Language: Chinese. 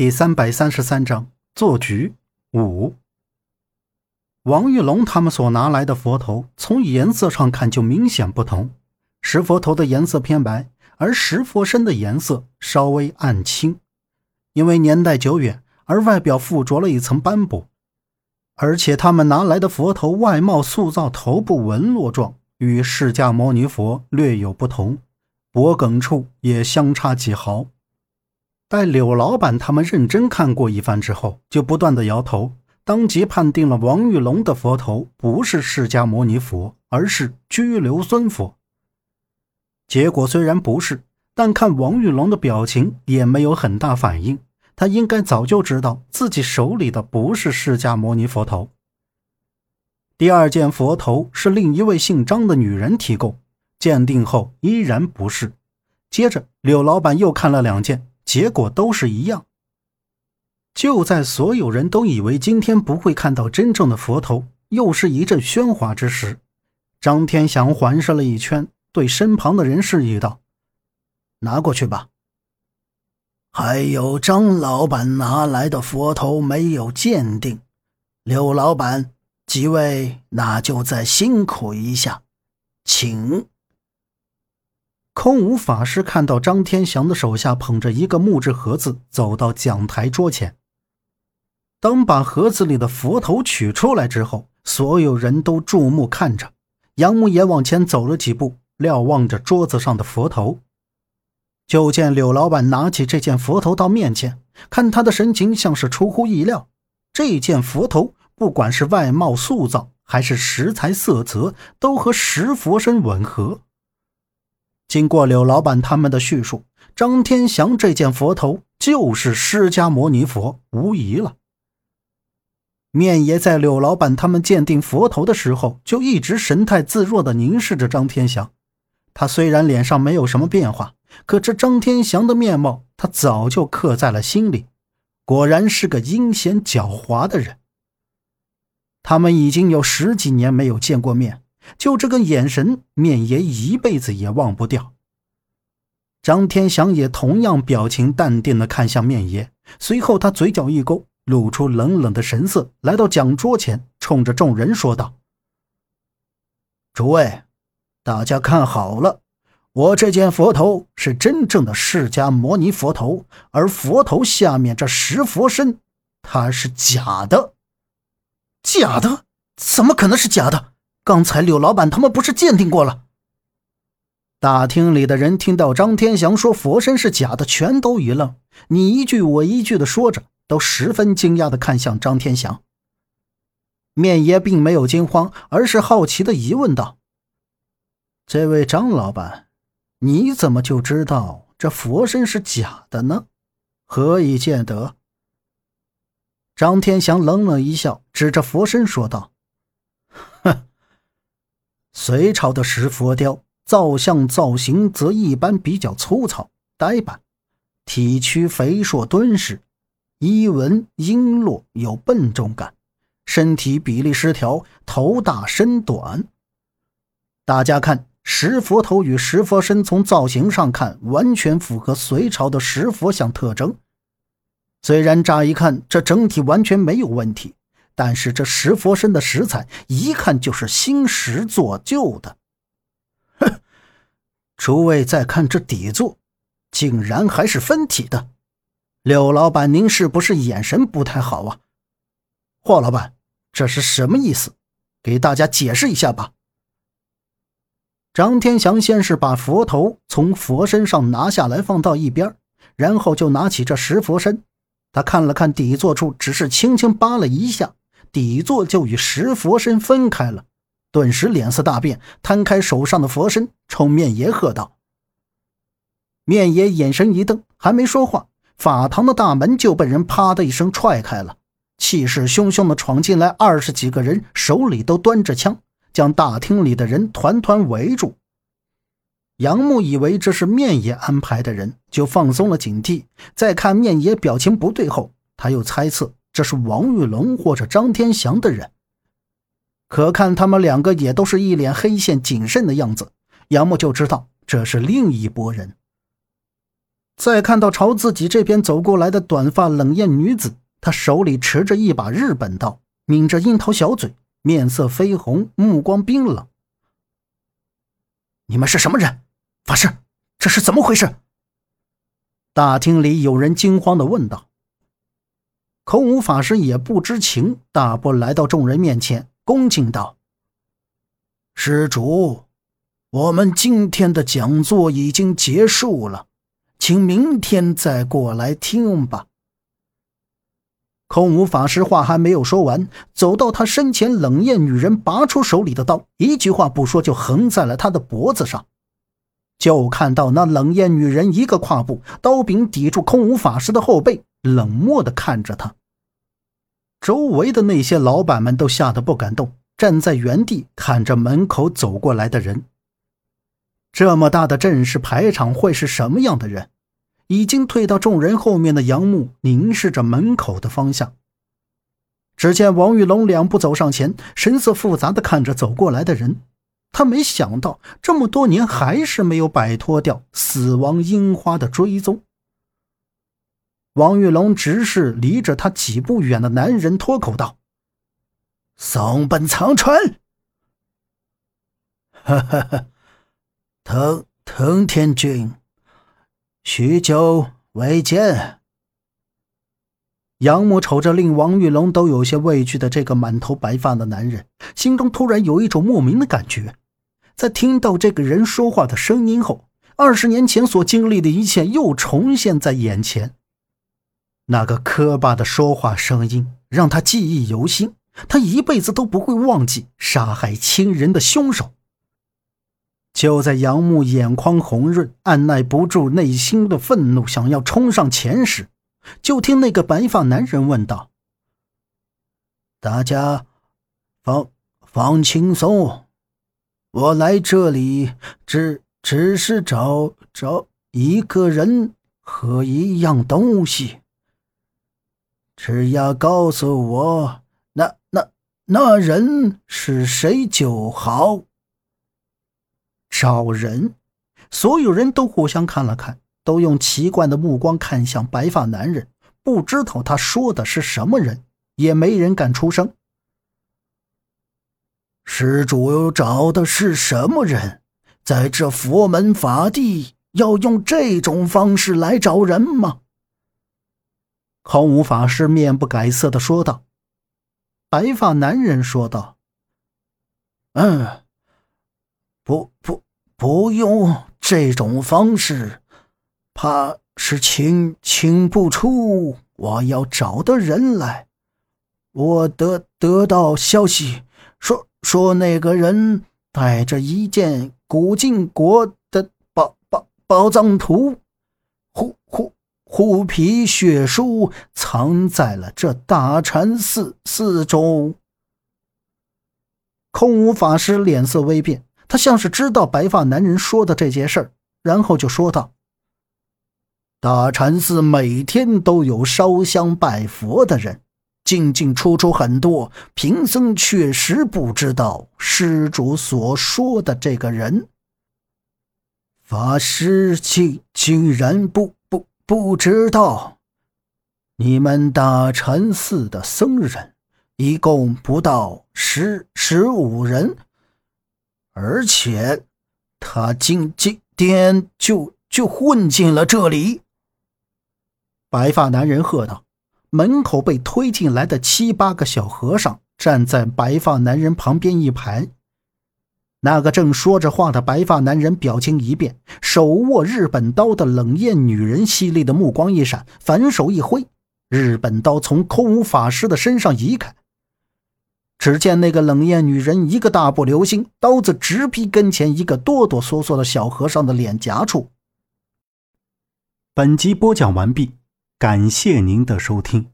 第三百三十三章做局五。王玉龙他们所拿来的佛头，从颜色上看就明显不同。石佛头的颜色偏白，而石佛身的颜色稍微暗青，因为年代久远，而外表附着了一层斑驳。而且他们拿来的佛头外貌塑造，头部纹络状，与释迦牟尼佛略有不同，脖梗处也相差几毫。待柳老板他们认真看过一番之后，就不断的摇头，当即判定了王玉龙的佛头不是释迦牟尼佛，而是拘留孙佛。结果虽然不是，但看王玉龙的表情也没有很大反应，他应该早就知道自己手里的不是释迦牟尼佛头。第二件佛头是另一位姓张的女人提供，鉴定后依然不是。接着柳老板又看了两件。结果都是一样。就在所有人都以为今天不会看到真正的佛头，又是一阵喧哗之时，张天祥环视了一圈，对身旁的人示意道：“拿过去吧。”还有张老板拿来的佛头没有鉴定，柳老板几位那就再辛苦一下，请。空无法师看到张天祥的手下捧着一个木质盒子走到讲台桌前。当把盒子里的佛头取出来之后，所有人都注目看着。杨木也往前走了几步，瞭望着桌子上的佛头。就见柳老板拿起这件佛头到面前，看他的神情像是出乎意料。这件佛头不管是外貌塑造，还是石材色泽，都和石佛身吻合。经过柳老板他们的叙述，张天祥这件佛头就是释迦牟尼佛，无疑了。面爷在柳老板他们鉴定佛头的时候，就一直神态自若地凝视着张天祥。他虽然脸上没有什么变化，可这张天祥的面貌，他早就刻在了心里。果然是个阴险狡猾的人。他们已经有十几年没有见过面。就这个眼神，面爷一辈子也忘不掉。张天祥也同样表情淡定地看向面爷，随后他嘴角一勾，露出冷冷的神色，来到讲桌前，冲着众人说道：“诸位，大家看好了，我这件佛头是真正的释迦摩尼佛头，而佛头下面这石佛身，它是假的。假的？怎么可能是假的？”刚才柳老板他们不是鉴定过了？大厅里的人听到张天祥说佛身是假的，全都一愣，你一句我一句的说着，都十分惊讶的看向张天祥。面爷并没有惊慌，而是好奇的疑问道：“这位张老板，你怎么就知道这佛身是假的呢？何以见得？”张天祥冷冷一笑，指着佛身说道：“。”隋朝的石佛雕造像造型则一般比较粗糙呆板，体躯肥硕敦实，衣纹璎珞有笨重感，身体比例失调，头大身短。大家看，石佛头与石佛身从造型上看完全符合隋朝的石佛像特征。虽然乍一看这整体完全没有问题。但是这石佛身的石材一看就是新石做旧的，哼！诸位再看这底座，竟然还是分体的。柳老板，您是不是眼神不太好啊？霍老板，这是什么意思？给大家解释一下吧。张天祥先是把佛头从佛身上拿下来放到一边，然后就拿起这石佛身，他看了看底座处，只是轻轻扒了一下。底座就与石佛身分开了，顿时脸色大变，摊开手上的佛身，冲面爷喝道：“面爷！”眼神一瞪，还没说话，法堂的大门就被人啪的一声踹开了，气势汹汹的闯进来二十几个人，手里都端着枪，将大厅里的人团团围住。杨木以为这是面爷安排的人，就放松了警惕。再看面爷表情不对后，他又猜测。这是王玉龙或者张天祥的人，可看他们两个也都是一脸黑线、谨慎的样子，杨木就知道这是另一拨人。再看到朝自己这边走过来的短发冷艳女子，她手里持着一把日本刀，抿着樱桃小嘴，面色绯红，目光冰冷。你们是什么人？法师，这是怎么回事？大厅里有人惊慌地问道。空无法师也不知情，大步来到众人面前，恭敬道：“施主，我们今天的讲座已经结束了，请明天再过来听吧。”空无法师话还没有说完，走到他身前，冷艳女人拔出手里的刀，一句话不说就横在了他的脖子上。就看到那冷艳女人一个跨步，刀柄抵住空无法师的后背，冷漠地看着他。周围的那些老板们都吓得不敢动，站在原地看着门口走过来的人。这么大的阵势排场会是什么样的人？已经退到众人后面的杨木凝视着门口的方向。只见王玉龙两步走上前，神色复杂的看着走过来的人。他没想到这么多年还是没有摆脱掉死亡樱花的追踪。王玉龙直视离着他几步远的男人，脱口道：“松本长春。”“哈哈哈，藤藤天君，许久未见。”杨母瞅着令王玉龙都有些畏惧的这个满头白发的男人，心中突然有一种莫名的感觉。在听到这个人说话的声音后，二十年前所经历的一切又重现在眼前。那个磕巴的说话声音让他记忆犹新，他一辈子都不会忘记杀害亲人的凶手。就在杨木眼眶红润，按耐不住内心的愤怒，想要冲上前时，就听那个白发男人问道：“大家放放轻松，我来这里只只是找找一个人和一样东西。”只要告诉我那那那人是谁就好。找人，所有人都互相看了看，都用奇怪的目光看向白发男人，不知道他说的是什么人，也没人敢出声。施主找的是什么人？在这佛门法地，要用这种方式来找人吗？空无法师面不改色的说道：“白发男人说道，嗯，不不不用这种方式，怕是请请不出我要找的人来。我得得到消息，说说那个人带着一件古晋国的宝宝宝藏图，呼呼。”虎皮血书藏在了这大禅寺寺中。空无法师脸色微变，他像是知道白发男人说的这件事儿，然后就说道：“大禅寺每天都有烧香拜佛的人，进进出出很多，贫僧确实不知道施主所说的这个人。法师竟竟然不。”不知道，你们大禅寺的僧人一共不到十十五人，而且他今今天就就混进了这里。白发男人喝道：“门口被推进来的七八个小和尚站在白发男人旁边一排。”那个正说着话的白发男人表情一变，手握日本刀的冷艳女人犀利的目光一闪，反手一挥，日本刀从空无法师的身上移开。只见那个冷艳女人一个大步流星，刀子直劈跟前一个哆哆嗦嗦的小和尚的脸颊处。本集播讲完毕，感谢您的收听。